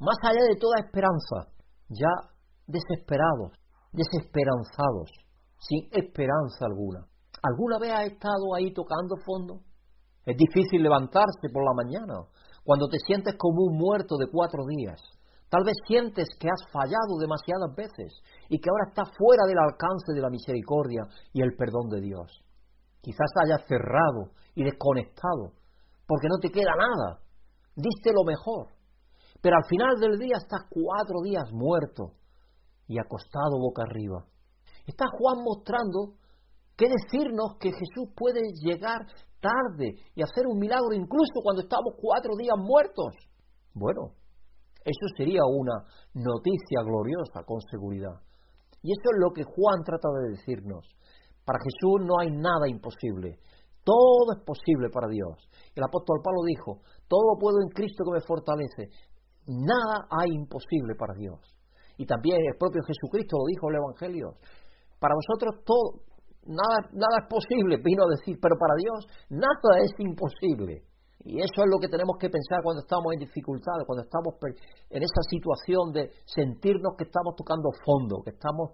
Speaker 2: más allá de toda esperanza, ya desesperados, desesperanzados sin esperanza alguna. ¿Alguna vez has estado ahí tocando fondo? Es difícil levantarse por la mañana cuando te sientes como un muerto de cuatro días. Tal vez sientes que has fallado demasiadas veces y que ahora estás fuera del alcance de la misericordia y el perdón de Dios. Quizás hayas cerrado y desconectado porque no te queda nada. Diste lo mejor. Pero al final del día estás cuatro días muerto y acostado boca arriba. Está Juan mostrando qué decirnos que Jesús puede llegar tarde y hacer un milagro incluso cuando estamos cuatro días muertos. Bueno, eso sería una noticia gloriosa con seguridad. Y eso es lo que Juan trata de decirnos. Para Jesús no hay nada imposible. Todo es posible para Dios. El apóstol Pablo dijo, todo puedo en Cristo que me fortalece. Nada hay imposible para Dios. Y también el propio Jesucristo lo dijo en el Evangelio. Para vosotros todo, nada, nada es posible, vino a decir, pero para Dios nada es imposible. Y eso es lo que tenemos que pensar cuando estamos en dificultades, cuando estamos en esa situación de sentirnos que estamos tocando fondo, que estamos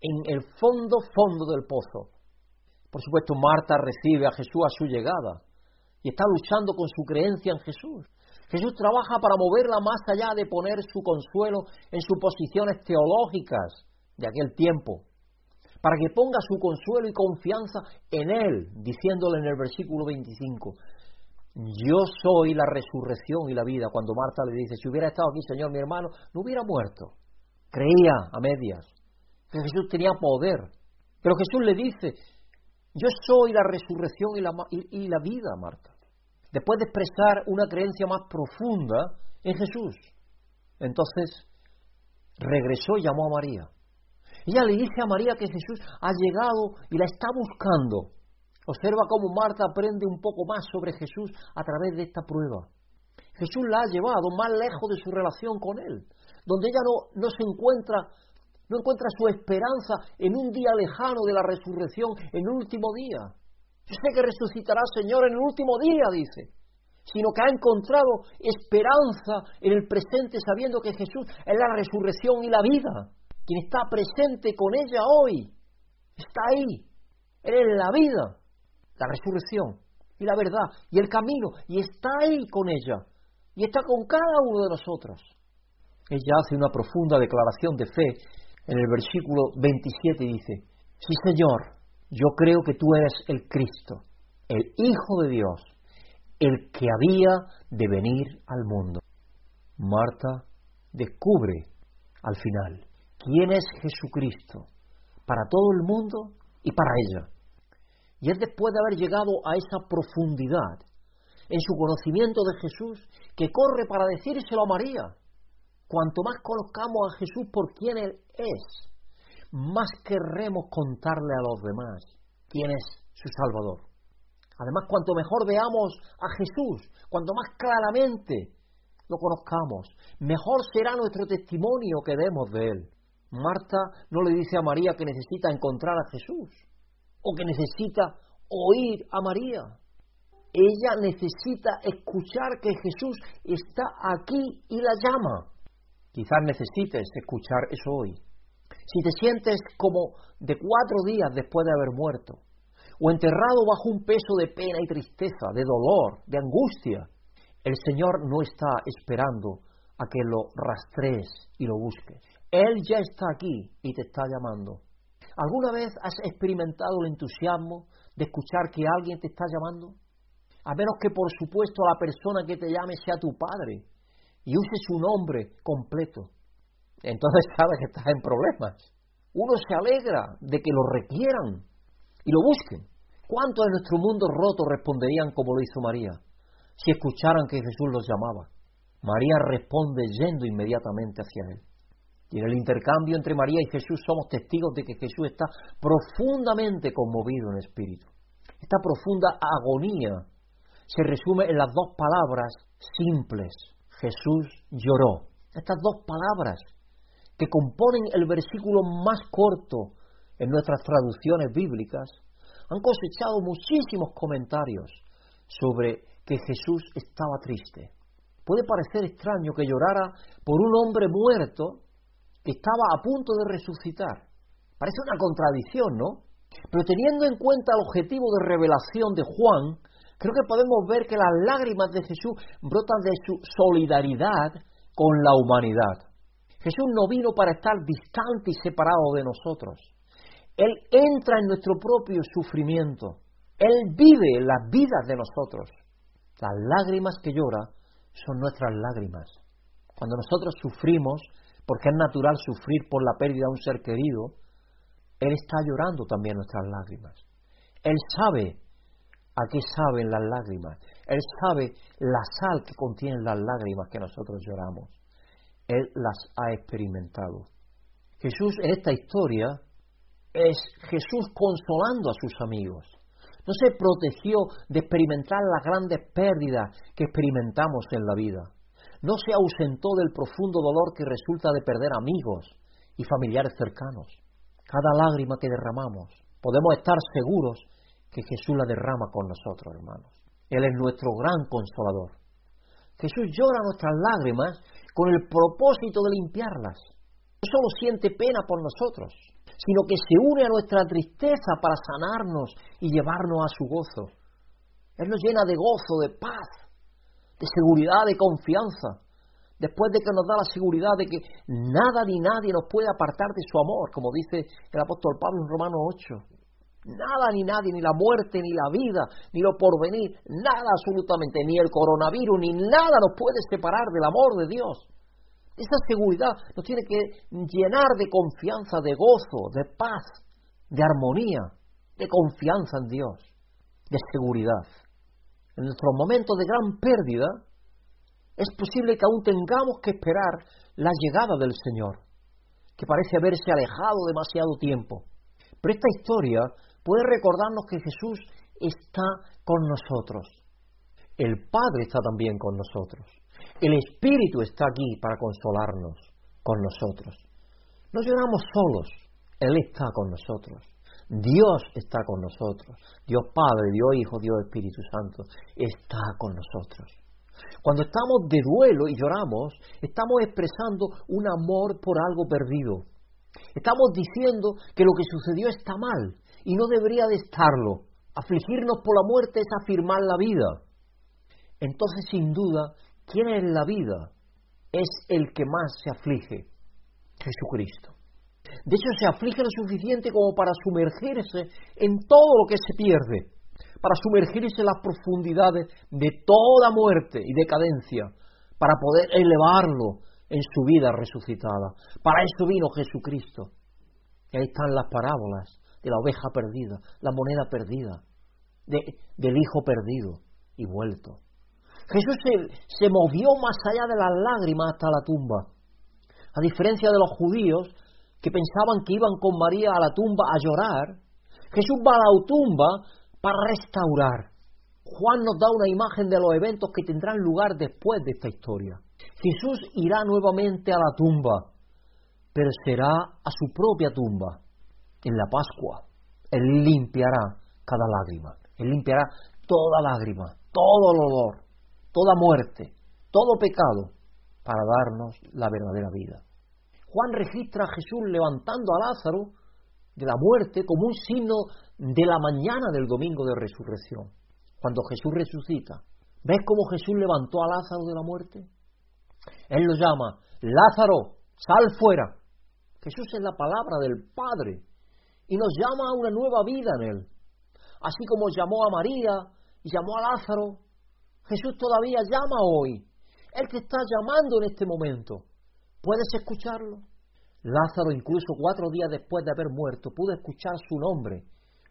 Speaker 2: en el fondo, fondo del pozo. Por supuesto, Marta recibe a Jesús a su llegada y está luchando con su creencia en Jesús. Jesús trabaja para moverla más allá de poner su consuelo en suposiciones teológicas de aquel tiempo, para que ponga su consuelo y confianza en Él, diciéndole en el versículo 25, yo soy la resurrección y la vida. Cuando Marta le dice, si hubiera estado aquí, Señor, mi hermano, no hubiera muerto. Creía a medias que Jesús tenía poder. Pero Jesús le dice, yo soy la resurrección y la, y la vida, Marta. Después de expresar una creencia más profunda en Jesús. Entonces regresó y llamó a María. Ella le dice a María que Jesús ha llegado y la está buscando. Observa cómo Marta aprende un poco más sobre Jesús a través de esta prueba. Jesús la ha llevado más lejos de su relación con Él, donde ella no, no se encuentra, no encuentra su esperanza en un día lejano de la resurrección, en el último día. Yo sé que resucitará Señor en el último día, dice, sino que ha encontrado esperanza en el presente sabiendo que Jesús es la resurrección y la vida, quien está presente con ella hoy, está ahí, Él es la vida la resurrección y la verdad y el camino y está ahí con ella y está con cada uno de nosotros. Ella hace una profunda declaración de fe en el versículo 27 y dice, sí Señor, yo creo que tú eres el Cristo, el Hijo de Dios, el que había de venir al mundo. Marta descubre al final quién es Jesucristo para todo el mundo y para ella. Y es después de haber llegado a esa profundidad en su conocimiento de Jesús que corre para decírselo a María. Cuanto más conozcamos a Jesús por quién Él es, más querremos contarle a los demás quién es su Salvador. Además, cuanto mejor veamos a Jesús, cuanto más claramente lo conozcamos, mejor será nuestro testimonio que demos de Él. Marta no le dice a María que necesita encontrar a Jesús o que necesita oír a María. Ella necesita escuchar que Jesús está aquí y la llama. Quizás necesites escuchar eso hoy. Si te sientes como de cuatro días después de haber muerto, o enterrado bajo un peso de pena y tristeza, de dolor, de angustia, el Señor no está esperando a que lo rastrees y lo busques. Él ya está aquí y te está llamando. ¿Alguna vez has experimentado el entusiasmo de escuchar que alguien te está llamando? A menos que, por supuesto, la persona que te llame sea tu padre y use su nombre completo. Entonces [LAUGHS] sabes que estás en problemas. Uno se alegra de que lo requieran y lo busquen. ¿Cuántos de nuestro mundo roto responderían como lo hizo María si escucharan que Jesús los llamaba? María responde yendo inmediatamente hacia él. Y en el intercambio entre María y Jesús somos testigos de que Jesús está profundamente conmovido en espíritu. Esta profunda agonía se resume en las dos palabras simples. Jesús lloró. Estas dos palabras que componen el versículo más corto en nuestras traducciones bíblicas han cosechado muchísimos comentarios sobre que Jesús estaba triste. Puede parecer extraño que llorara por un hombre muerto que estaba a punto de resucitar. Parece una contradicción, ¿no? Pero teniendo en cuenta el objetivo de revelación de Juan, creo que podemos ver que las lágrimas de Jesús brotan de su solidaridad con la humanidad. Jesús no vino para estar distante y separado de nosotros. Él entra en nuestro propio sufrimiento. Él vive las vidas de nosotros. Las lágrimas que llora son nuestras lágrimas. Cuando nosotros sufrimos, porque es natural sufrir por la pérdida de un ser querido, Él está llorando también nuestras lágrimas. Él sabe a qué saben las lágrimas. Él sabe la sal que contienen las lágrimas que nosotros lloramos. Él las ha experimentado. Jesús en esta historia es Jesús consolando a sus amigos. No se protegió de experimentar las grandes pérdidas que experimentamos en la vida. No se ausentó del profundo dolor que resulta de perder amigos y familiares cercanos. Cada lágrima que derramamos, podemos estar seguros que Jesús la derrama con nosotros, hermanos. Él es nuestro gran consolador. Jesús llora nuestras lágrimas con el propósito de limpiarlas. No solo siente pena por nosotros, sino que se une a nuestra tristeza para sanarnos y llevarnos a su gozo. Él nos llena de gozo, de paz, de seguridad, de confianza, después de que nos da la seguridad de que nada ni nadie nos puede apartar de su amor, como dice el apóstol Pablo en Romanos 8. Nada ni nadie, ni la muerte, ni la vida, ni lo porvenir, nada absolutamente, ni el coronavirus, ni nada nos puede separar del amor de Dios. Esa seguridad nos tiene que llenar de confianza, de gozo, de paz, de armonía, de confianza en Dios, de seguridad. En nuestros momentos de gran pérdida, es posible que aún tengamos que esperar la llegada del Señor, que parece haberse alejado demasiado tiempo. Pero esta historia puede recordarnos que Jesús está con nosotros. El Padre está también con nosotros. El Espíritu está aquí para consolarnos con nosotros. No lloramos solos, Él está con nosotros. Dios está con nosotros. Dios Padre, Dios Hijo, Dios Espíritu Santo está con nosotros. Cuando estamos de duelo y lloramos, estamos expresando un amor por algo perdido. Estamos diciendo que lo que sucedió está mal y no debería de estarlo. Afligirnos por la muerte es afirmar la vida. Entonces, sin duda, ¿Quién en la vida es el que más se aflige? Jesucristo. De hecho, se aflige lo suficiente como para sumergirse en todo lo que se pierde, para sumergirse en las profundidades de toda muerte y decadencia, para poder elevarlo en su vida resucitada. Para eso vino Jesucristo. Y ahí están las parábolas de la oveja perdida, la moneda perdida, del hijo perdido y vuelto. Jesús se, movió más allá de las lágrimas hasta la tumba. A diferencia de los judíos que pensaban que iban con María a la tumba a llorar, Jesús va a la tumba para restaurar. Juan nos da una imagen de los eventos que tendrán lugar después de esta historia. Jesús irá nuevamente a la tumba, pero será a su propia tumba, en la Pascua. Él limpiará cada lágrima, Él limpiará toda lágrima, todo dolor, toda muerte, todo pecado, para darnos la verdadera vida. Juan registra a Jesús levantando a Lázaro de la muerte como un signo de la mañana del domingo de resurrección, cuando Jesús resucita. ¿Ves cómo Jesús levantó a Lázaro de la muerte? Él lo llama, Lázaro, sal fuera. Jesús es la palabra del Padre y nos llama a una nueva vida en Él. Así como llamó a María y llamó a Lázaro Jesús todavía llama hoy. Él te está llamando en este momento. ¿Puedes escucharlo? Lázaro, incluso cuatro días después de haber muerto, pudo escuchar su nombre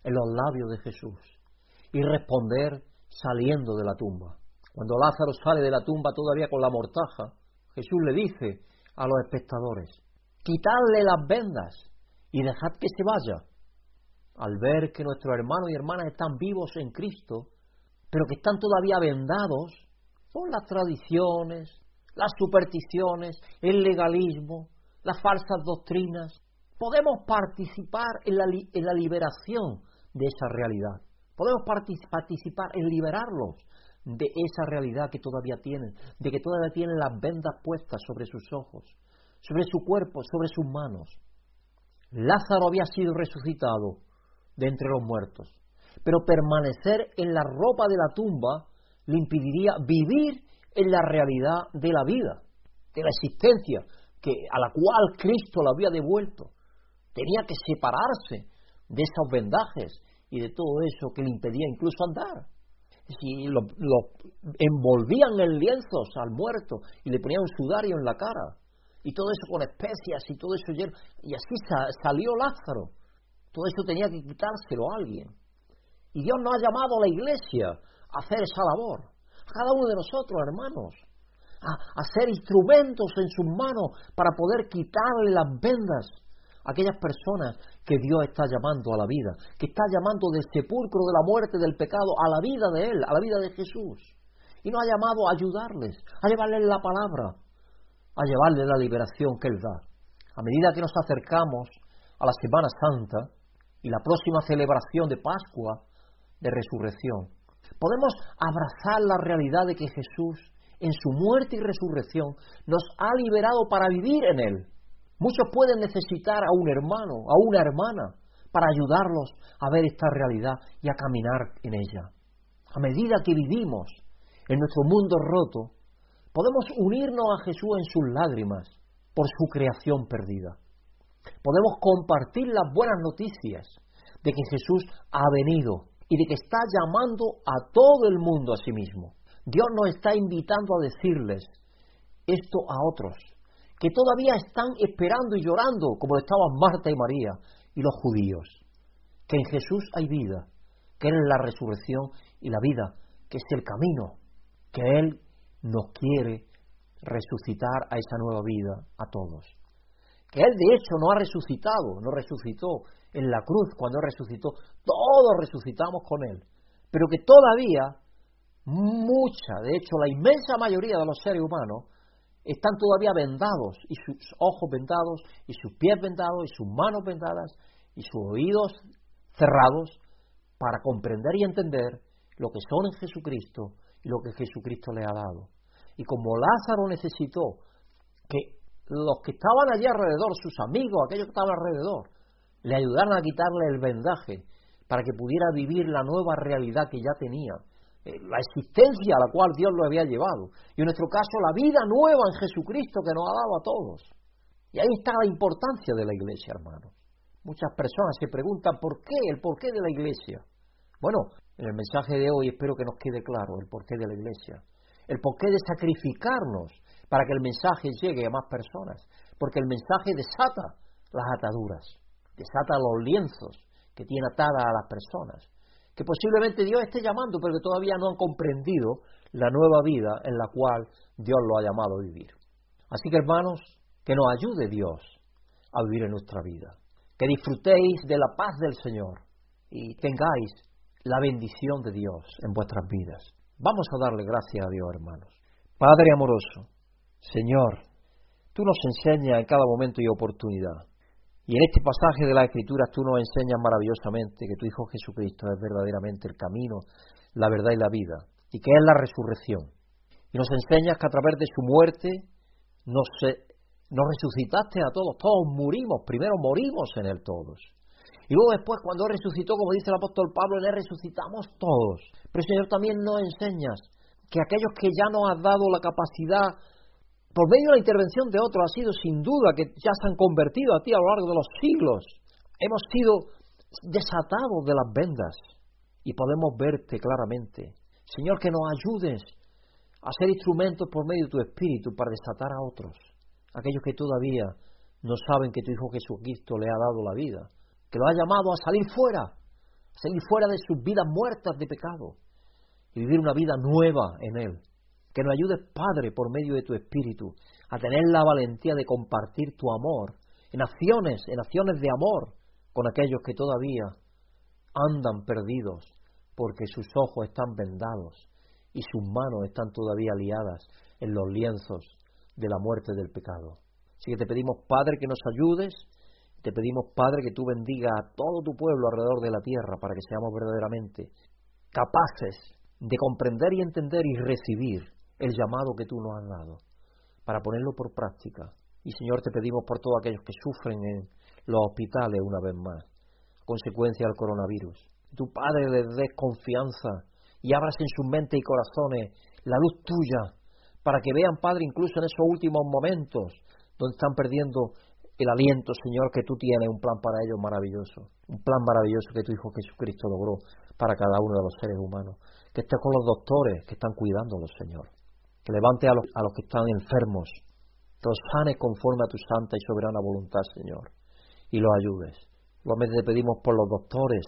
Speaker 2: en los labios de Jesús y responder saliendo de la tumba. Cuando Lázaro sale de la tumba todavía con la mortaja, Jesús le dice a los espectadores, quitadle las vendas y dejad que se vaya. Al ver que nuestros hermanos y hermanas están vivos en Cristo, pero que están todavía vendados por las tradiciones, las supersticiones, el legalismo, las falsas doctrinas. Podemos participar en la, en la liberación de esa realidad. Podemos participar en liberarlos de esa realidad que todavía tienen, de que todavía tienen las vendas puestas sobre sus ojos, sobre su cuerpo, sobre sus manos. Lázaro había sido resucitado de entre los muertos pero permanecer en la ropa de la tumba le impediría vivir en la realidad de la vida, de la existencia que, a la cual Cristo lo había devuelto. Tenía que separarse de esos vendajes y de todo eso que le impedía incluso andar. Si lo, envolvían en lienzos al muerto y le ponían un sudario en la cara, y todo eso con especias y todo eso y así salió Lázaro. Todo eso tenía que quitárselo a alguien. Y Dios nos ha llamado a la iglesia a hacer esa labor. A cada uno de nosotros, hermanos. A, hacer instrumentos en sus manos para poder quitarle las vendas aquellas personas que Dios está llamando a la vida, que está llamando del sepulcro de la muerte del pecado a la vida de Él, a la vida de Jesús. Y nos ha llamado a ayudarles, a llevarles la palabra, a llevarles la liberación que Él da. A medida que nos acercamos a la Semana Santa y la próxima celebración de Pascua, de resurrección, podemos abrazar la realidad de que Jesús, en su muerte y resurrección, nos ha liberado para vivir en Él Muchos pueden necesitar a un hermano, a una hermana, para ayudarlos a ver esta realidad y a caminar en ella. A medida que vivimos en nuestro mundo roto, podemos unirnos a Jesús en sus lágrimas por su creación perdida. Podemos compartir las buenas noticias de que Jesús ha venido y de que está llamando a todo el mundo a sí mismo. Dios nos está invitando a decirles esto a otros, que todavía están esperando y llorando, como estaban Marta y María y los judíos. Que en Jesús hay vida, que Él es la resurrección y la vida, que es el camino, que Él nos quiere resucitar a esa nueva vida a todos. Que Él de hecho no ha resucitado, no resucitó en la cruz cuando resucitó, todos resucitamos con Él, pero que todavía mucha, de hecho la inmensa mayoría de los seres humanos, están todavía vendados, y sus ojos vendados, y sus pies vendados, y sus manos vendadas, y sus oídos cerrados, para comprender y entender lo que son en Jesucristo y lo que Jesucristo le ha dado. Y como Lázaro necesitó que los que estaban allí alrededor, sus amigos, aquellos que estaban alrededor, le ayudaran a quitarle el vendaje para que pudiera vivir la nueva realidad que ya tenía, eh, la existencia a la cual Dios lo había llevado. Y en nuestro caso, la vida nueva en Jesucristo que nos ha dado a todos. Y ahí está la importancia de la iglesia, hermanos. Muchas personas se preguntan por qué, el porqué de la iglesia. Bueno, en el mensaje de hoy espero que nos quede claro el porqué de la iglesia. El porqué de sacrificarnos para que el mensaje llegue a más personas. Porque el mensaje desata las ataduras, desata los lienzos que tiene atadas a las personas que posiblemente Dios esté llamando, pero que todavía no han comprendido la nueva vida en la cual Dios lo ha llamado a vivir. Así que hermanos, que nos ayude Dios a vivir en nuestra vida, que disfrutéis de la paz del Señor y tengáis la bendición de Dios en vuestras vidas. Vamos a darle gracias a Dios, hermanos. Padre amoroso, Señor, tú nos enseñas en cada momento y oportunidad y en este pasaje de las Escrituras tú nos enseñas maravillosamente que tu Hijo Jesucristo es verdaderamente el camino, la verdad y la vida, y que es la resurrección. Y nos enseñas que a través de su muerte nos, nos resucitaste a todos, todos murimos, primero morimos en Él todos. Y luego después, cuando resucitó, como dice el apóstol Pablo, en Él resucitamos todos. Pero Señor, también nos enseñas que aquellos que ya nos has dado la capacidad por medio de la intervención de otros, ha sido sin duda que ya se han convertido a ti a lo largo de los siglos. Hemos sido desatados de las vendas y podemos verte claramente. Señor, que nos ayudes a ser instrumentos por medio de tu Espíritu para desatar a otros, aquellos que todavía no saben que tu Hijo Jesucristo le ha dado la vida, que lo ha llamado a salir fuera, a salir fuera de sus vidas muertas de pecado y vivir una vida nueva en Él. Que nos ayudes, Padre, por medio de tu Espíritu, a tener la valentía de compartir tu amor en acciones, en acciones de amor con aquellos que todavía andan perdidos porque sus ojos están vendados y sus manos están todavía liadas en los lienzos de la muerte del pecado. Así que te pedimos, Padre, que nos ayudes, te pedimos, Padre, que tú bendiga a todo tu pueblo alrededor de la tierra para que seamos verdaderamente capaces de comprender y entender y recibir el llamado que tú nos has dado, para ponerlo por práctica. Y Señor, te pedimos por todos aquellos que sufren en los hospitales una vez más, consecuencia del coronavirus. Tu Padre les dé confianza y abras en sus mentes y corazones la luz tuya, para que vean, Padre, incluso en esos últimos momentos donde están perdiendo el aliento, Señor, que tú tienes un plan para ellos maravilloso, un plan maravilloso que tu Hijo Jesucristo logró para cada uno de los seres humanos. Que estés con los doctores que están cuidándolos, Señor que levante a los, que están enfermos, los sanes conforme a tu santa y soberana voluntad, Señor, y los ayudes. Igualmente te pedimos por los doctores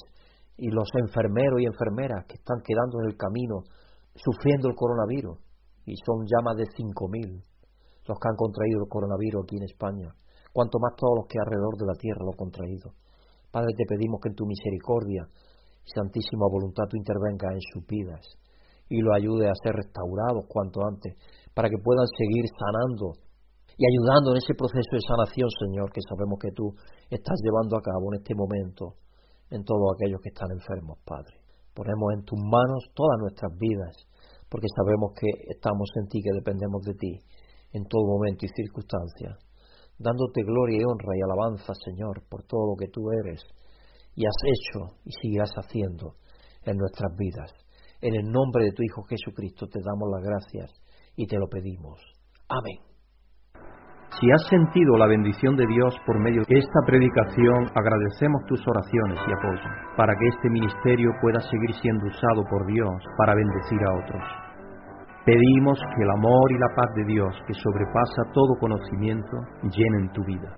Speaker 2: y los enfermeros y enfermeras que están quedando en el camino sufriendo el coronavirus, y son ya más de 5.000 los que han contraído el coronavirus aquí en España. cuanto más todos los que alrededor de la tierra lo han contraído. Padre, te pedimos que en tu misericordia y santísima voluntad tú intervengas en sus vidas y lo ayude a ser restaurados cuanto antes, para que puedan seguir sanando y ayudando en ese proceso de sanación, Señor, que sabemos que tú estás llevando a cabo en este momento en todos aquellos que están enfermos, Padre. Ponemos en tus manos todas nuestras vidas, porque sabemos que estamos en ti, que dependemos de ti en todo momento y circunstancia, dándote gloria y honra y alabanza, Señor, por todo lo que tú eres y has hecho y seguirás haciendo en nuestras vidas. En el nombre de tu Hijo Jesucristo te damos las gracias y te lo pedimos. Amén.
Speaker 1: Si has sentido la bendición de Dios por medio de esta predicación, agradecemos tus oraciones y apoyo para que este ministerio pueda seguir siendo usado por Dios para bendecir a otros. Pedimos que el amor y la paz de Dios, que sobrepasa todo conocimiento, llenen tu vida.